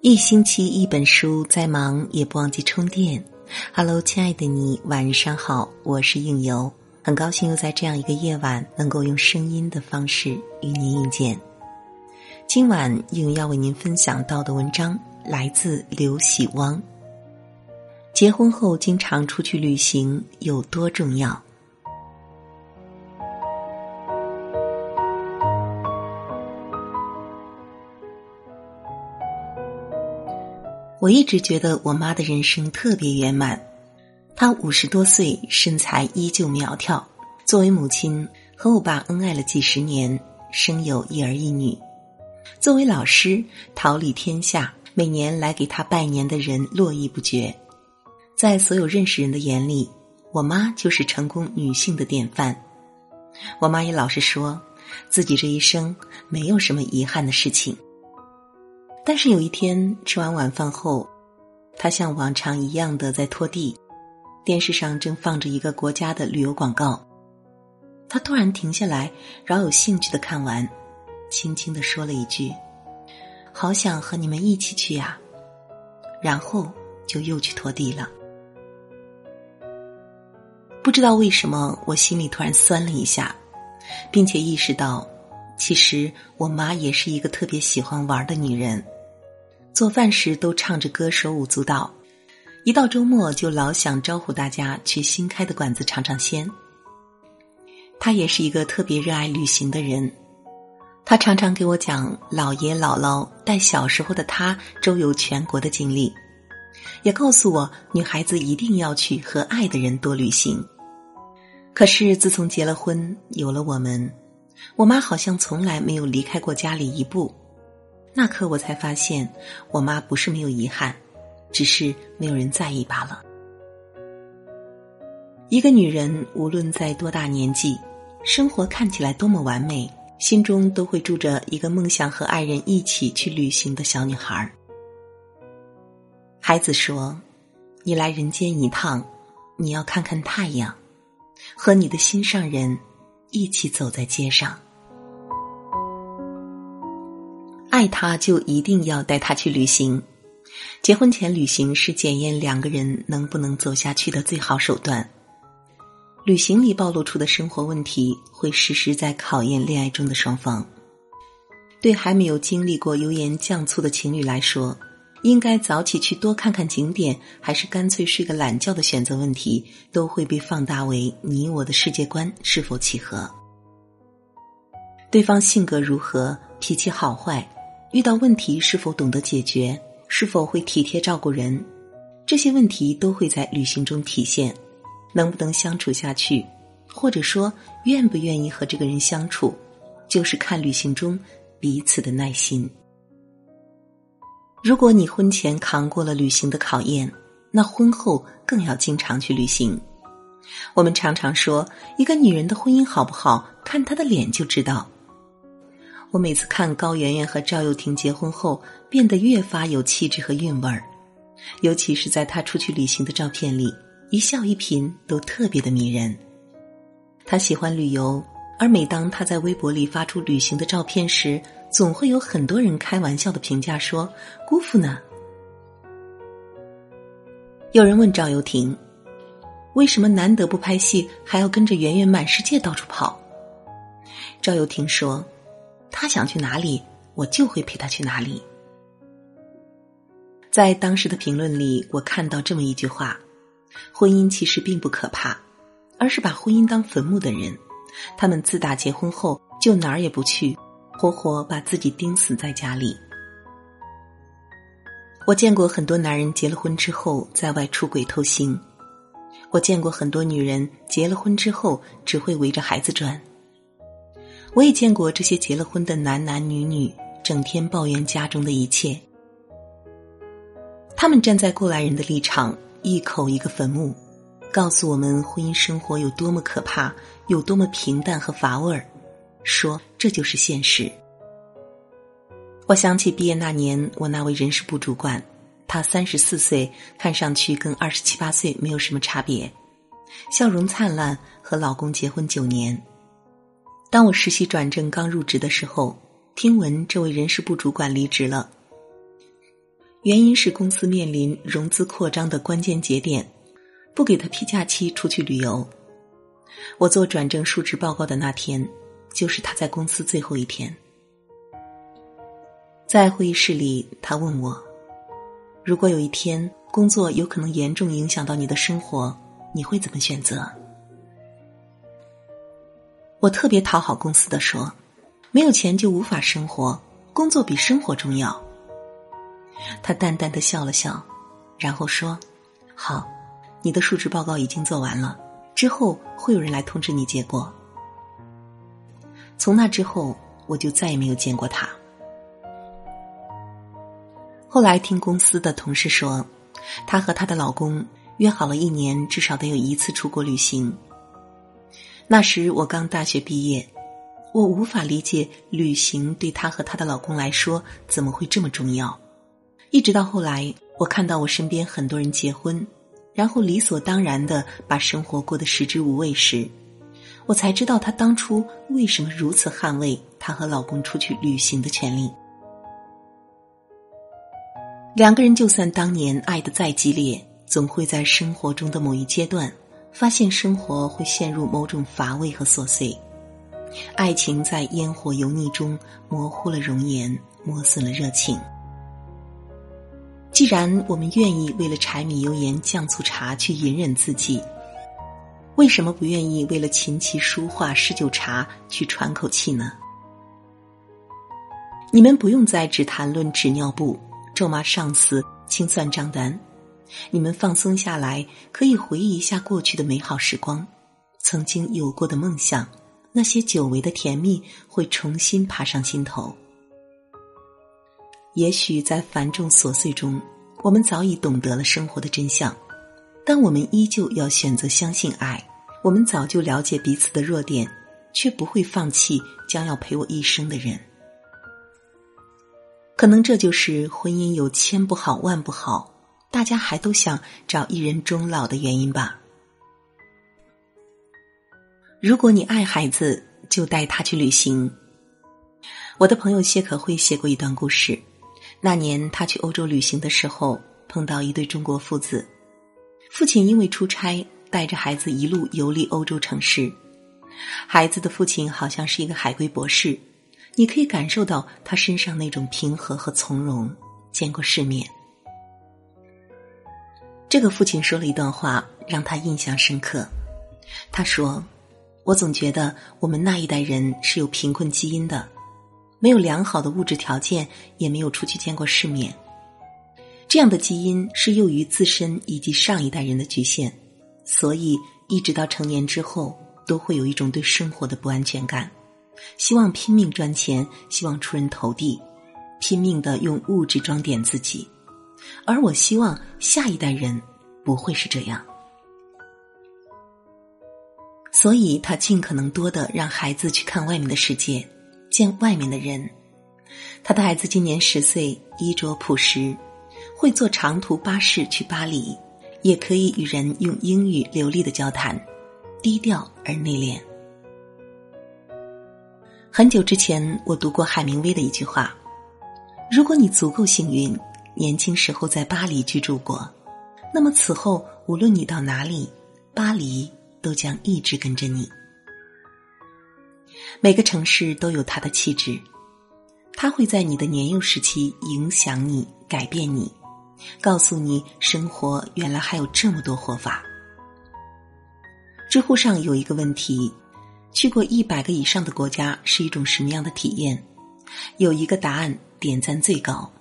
一星期一本书，再忙也不忘记充电。Hello，亲爱的你，晚上好，我是应由，很高兴又在这样一个夜晚，能够用声音的方式与您遇见。今晚应由要为您分享到的文章来自刘喜汪。结婚后经常出去旅行有多重要？我一直觉得我妈的人生特别圆满。她五十多岁，身材依旧苗条。作为母亲，和我爸恩爱了几十年，生有一儿一女。作为老师，桃李天下，每年来给她拜年的人络绎不绝。在所有认识人的眼里，我妈就是成功女性的典范。我妈也老是说，自己这一生没有什么遗憾的事情。但是有一天吃完晚饭后，他像往常一样的在拖地，电视上正放着一个国家的旅游广告，他突然停下来，饶有兴趣的看完，轻轻的说了一句：“好想和你们一起去呀。”然后就又去拖地了。不知道为什么，我心里突然酸了一下，并且意识到，其实我妈也是一个特别喜欢玩的女人。做饭时都唱着歌手舞足蹈，一到周末就老想招呼大家去新开的馆子尝尝鲜。他也是一个特别热爱旅行的人，他常常给我讲姥爷姥姥带小时候的他周游全国的经历，也告诉我女孩子一定要去和爱的人多旅行。可是自从结了婚，有了我们，我妈好像从来没有离开过家里一步。那刻我才发现，我妈不是没有遗憾，只是没有人在意罢了。一个女人无论在多大年纪，生活看起来多么完美，心中都会住着一个梦想和爱人一起去旅行的小女孩。孩子说：“你来人间一趟，你要看看太阳，和你的心上人一起走在街上。”爱他，就一定要带他去旅行。结婚前旅行是检验两个人能不能走下去的最好手段。旅行里暴露出的生活问题，会时时在考验恋爱中的双方。对还没有经历过油盐酱醋的情侣来说，应该早起去多看看景点，还是干脆睡个懒觉的选择问题，都会被放大为你我的世界观是否契合。对方性格如何，脾气好坏。遇到问题是否懂得解决，是否会体贴照顾人，这些问题都会在旅行中体现。能不能相处下去，或者说愿不愿意和这个人相处，就是看旅行中彼此的耐心。如果你婚前扛过了旅行的考验，那婚后更要经常去旅行。我们常常说，一个女人的婚姻好不好，看她的脸就知道。我每次看高圆圆和赵又廷结婚后，变得越发有气质和韵味儿，尤其是在她出去旅行的照片里，一笑一颦都特别的迷人。她喜欢旅游，而每当她在微博里发出旅行的照片时，总会有很多人开玩笑的评价说：“姑父呢？”有人问赵又廷：“为什么难得不拍戏，还要跟着圆圆满世界到处跑？”赵又廷说。他想去哪里，我就会陪他去哪里。在当时的评论里，我看到这么一句话：婚姻其实并不可怕，而是把婚姻当坟墓的人，他们自打结婚后就哪儿也不去，活活把自己钉死在家里。我见过很多男人结了婚之后在外出轨偷腥，我见过很多女人结了婚之后只会围着孩子转。我也见过这些结了婚的男男女女，整天抱怨家中的一切。他们站在过来人的立场，一口一个坟墓，告诉我们婚姻生活有多么可怕，有多么平淡和乏味儿，说这就是现实。我想起毕业那年，我那位人事部主管，她三十四岁，看上去跟二十七八岁没有什么差别，笑容灿烂，和老公结婚九年。当我实习转正刚入职的时候，听闻这位人事部主管离职了。原因是公司面临融资扩张的关键节点，不给他批假期出去旅游。我做转正述职报告的那天，就是他在公司最后一天。在会议室里，他问我：“如果有一天工作有可能严重影响到你的生活，你会怎么选择？”我特别讨好公司的说：“没有钱就无法生活，工作比生活重要。”他淡淡的笑了笑，然后说：“好，你的述职报告已经做完了，之后会有人来通知你结果。”从那之后，我就再也没有见过他。后来听公司的同事说，她和她的老公约好了一年至少得有一次出国旅行。那时我刚大学毕业，我无法理解旅行对她和她的老公来说怎么会这么重要。一直到后来，我看到我身边很多人结婚，然后理所当然的把生活过得食之无味时，我才知道她当初为什么如此捍卫她和老公出去旅行的权利。两个人就算当年爱的再激烈，总会在生活中的某一阶段，发现生活会陷入某种乏味和琐碎，爱情在烟火油腻中模糊了容颜，磨损了热情。既然我们愿意为了柴米油盐酱醋茶去隐忍自己，为什么不愿意为了琴棋书画诗酒茶去喘口气呢？你们不用再只谈论纸尿布。咒骂上司，清算账单，你们放松下来，可以回忆一下过去的美好时光，曾经有过的梦想，那些久违的甜蜜会重新爬上心头。也许在繁重琐碎中，我们早已懂得了生活的真相，但我们依旧要选择相信爱。我们早就了解彼此的弱点，却不会放弃将要陪我一生的人。可能这就是婚姻有千不好万不好，大家还都想找一人终老的原因吧。如果你爱孩子，就带他去旅行。我的朋友谢可慧写过一段故事，那年他去欧洲旅行的时候，碰到一对中国父子，父亲因为出差带着孩子一路游历欧洲城市，孩子的父亲好像是一个海归博士。你可以感受到他身上那种平和和从容。见过世面，这个父亲说了一段话，让他印象深刻。他说：“我总觉得我们那一代人是有贫困基因的，没有良好的物质条件，也没有出去见过世面。这样的基因是由于自身以及上一代人的局限，所以一直到成年之后，都会有一种对生活的不安全感。”希望拼命赚钱，希望出人头地，拼命的用物质装点自己，而我希望下一代人不会是这样，所以他尽可能多的让孩子去看外面的世界，见外面的人。他的孩子今年十岁，衣着朴实，会坐长途巴士去巴黎，也可以与人用英语流利的交谈，低调而内敛。很久之前，我读过海明威的一句话：“如果你足够幸运，年轻时候在巴黎居住过，那么此后无论你到哪里，巴黎都将一直跟着你。每个城市都有它的气质，它会在你的年幼时期影响你、改变你，告诉你生活原来还有这么多活法。”知乎上有一个问题。去过一百个以上的国家是一种什么样的体验？有一个答案点赞最高。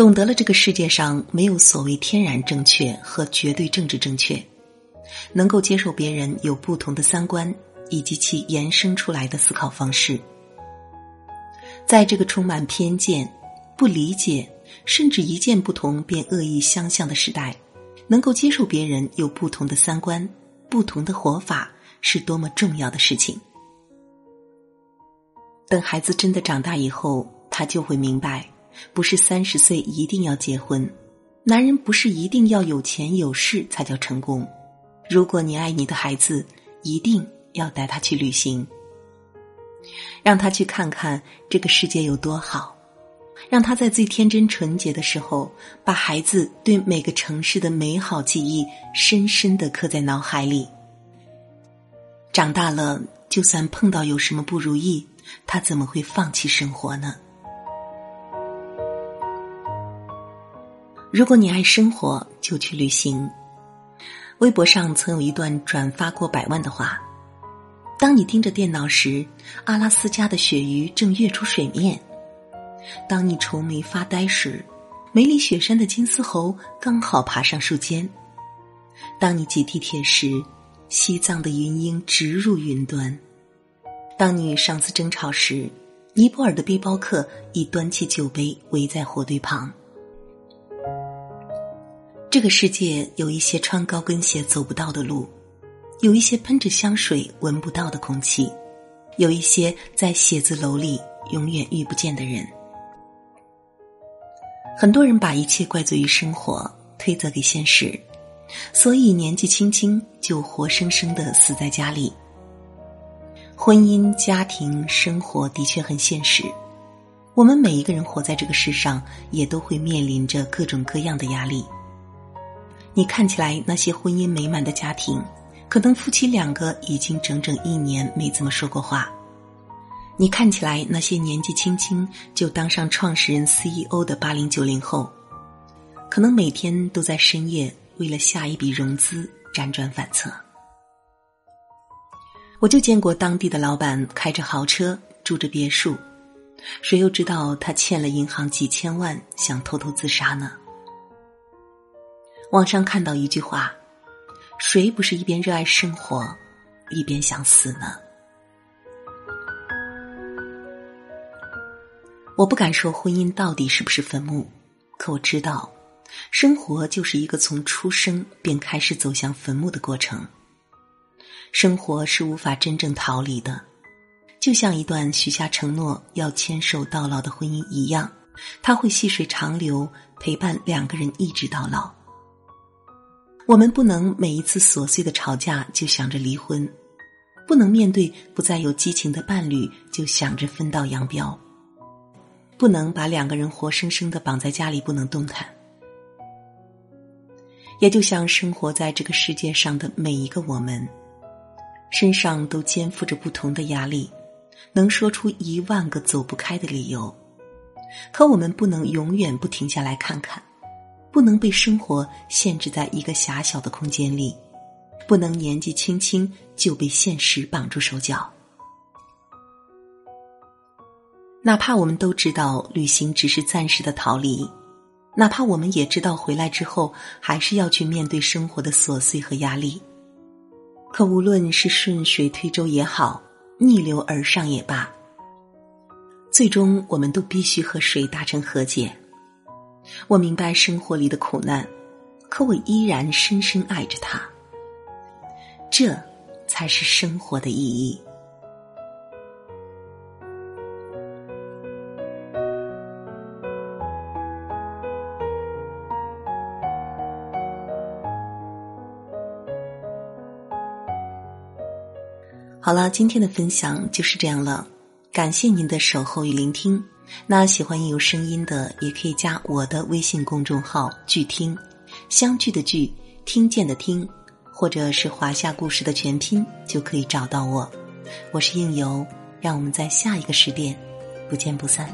懂得了这个世界上没有所谓天然正确和绝对政治正确，能够接受别人有不同的三观以及其延伸出来的思考方式，在这个充满偏见、不理解甚至一见不同便恶意相向的时代，能够接受别人有不同的三观、不同的活法。是多么重要的事情。等孩子真的长大以后，他就会明白，不是三十岁一定要结婚，男人不是一定要有钱有势才叫成功。如果你爱你的孩子，一定要带他去旅行，让他去看看这个世界有多好，让他在最天真纯洁的时候，把孩子对每个城市的美好记忆深深的刻在脑海里。长大了，就算碰到有什么不如意，他怎么会放弃生活呢？如果你爱生活，就去旅行。微博上曾有一段转发过百万的话：当你盯着电脑时，阿拉斯加的鳕鱼正跃出水面。当你愁眉发呆时，梅里雪山的金丝猴刚好爬上树尖；当你挤地铁时，西藏的云鹰直入云端；当你与上司争吵时，尼泊尔的背包客已端起酒杯围在火堆旁。这个世界有一些穿高跟鞋走不到的路，有一些喷着香水闻不到的空气，有一些在写字楼里永远遇不见的人。很多人把一切怪罪于生活，推责给现实，所以年纪轻轻就活生生的死在家里。婚姻、家庭、生活的确很现实，我们每一个人活在这个世上，也都会面临着各种各样的压力。你看起来那些婚姻美满的家庭，可能夫妻两个已经整整一年没怎么说过话。你看起来那些年纪轻轻就当上创始人 CEO 的八零九零后，可能每天都在深夜为了下一笔融资辗转反侧。我就见过当地的老板开着豪车住着别墅，谁又知道他欠了银行几千万想偷偷自杀呢？网上看到一句话：“谁不是一边热爱生活，一边想死呢？”我不敢说婚姻到底是不是坟墓，可我知道，生活就是一个从出生便开始走向坟墓的过程。生活是无法真正逃离的，就像一段许下承诺要牵手到老的婚姻一样，它会细水长流，陪伴两个人一直到老。我们不能每一次琐碎的吵架就想着离婚，不能面对不再有激情的伴侣就想着分道扬镳。不能把两个人活生生的绑在家里不能动弹，也就像生活在这个世界上的每一个我们，身上都肩负着不同的压力，能说出一万个走不开的理由，可我们不能永远不停下来看看，不能被生活限制在一个狭小的空间里，不能年纪轻轻就被现实绑住手脚。哪怕我们都知道旅行只是暂时的逃离，哪怕我们也知道回来之后还是要去面对生活的琐碎和压力，可无论是顺水推舟也好，逆流而上也罢，最终我们都必须和水达成和解。我明白生活里的苦难，可我依然深深爱着它。这才是生活的意义。好了，今天的分享就是这样了，感谢您的守候与聆听。那喜欢应有声音的，也可以加我的微信公众号“聚听”，相聚的聚，听见的听，或者是华夏故事的全拼，就可以找到我。我是应由，让我们在下一个时点不见不散。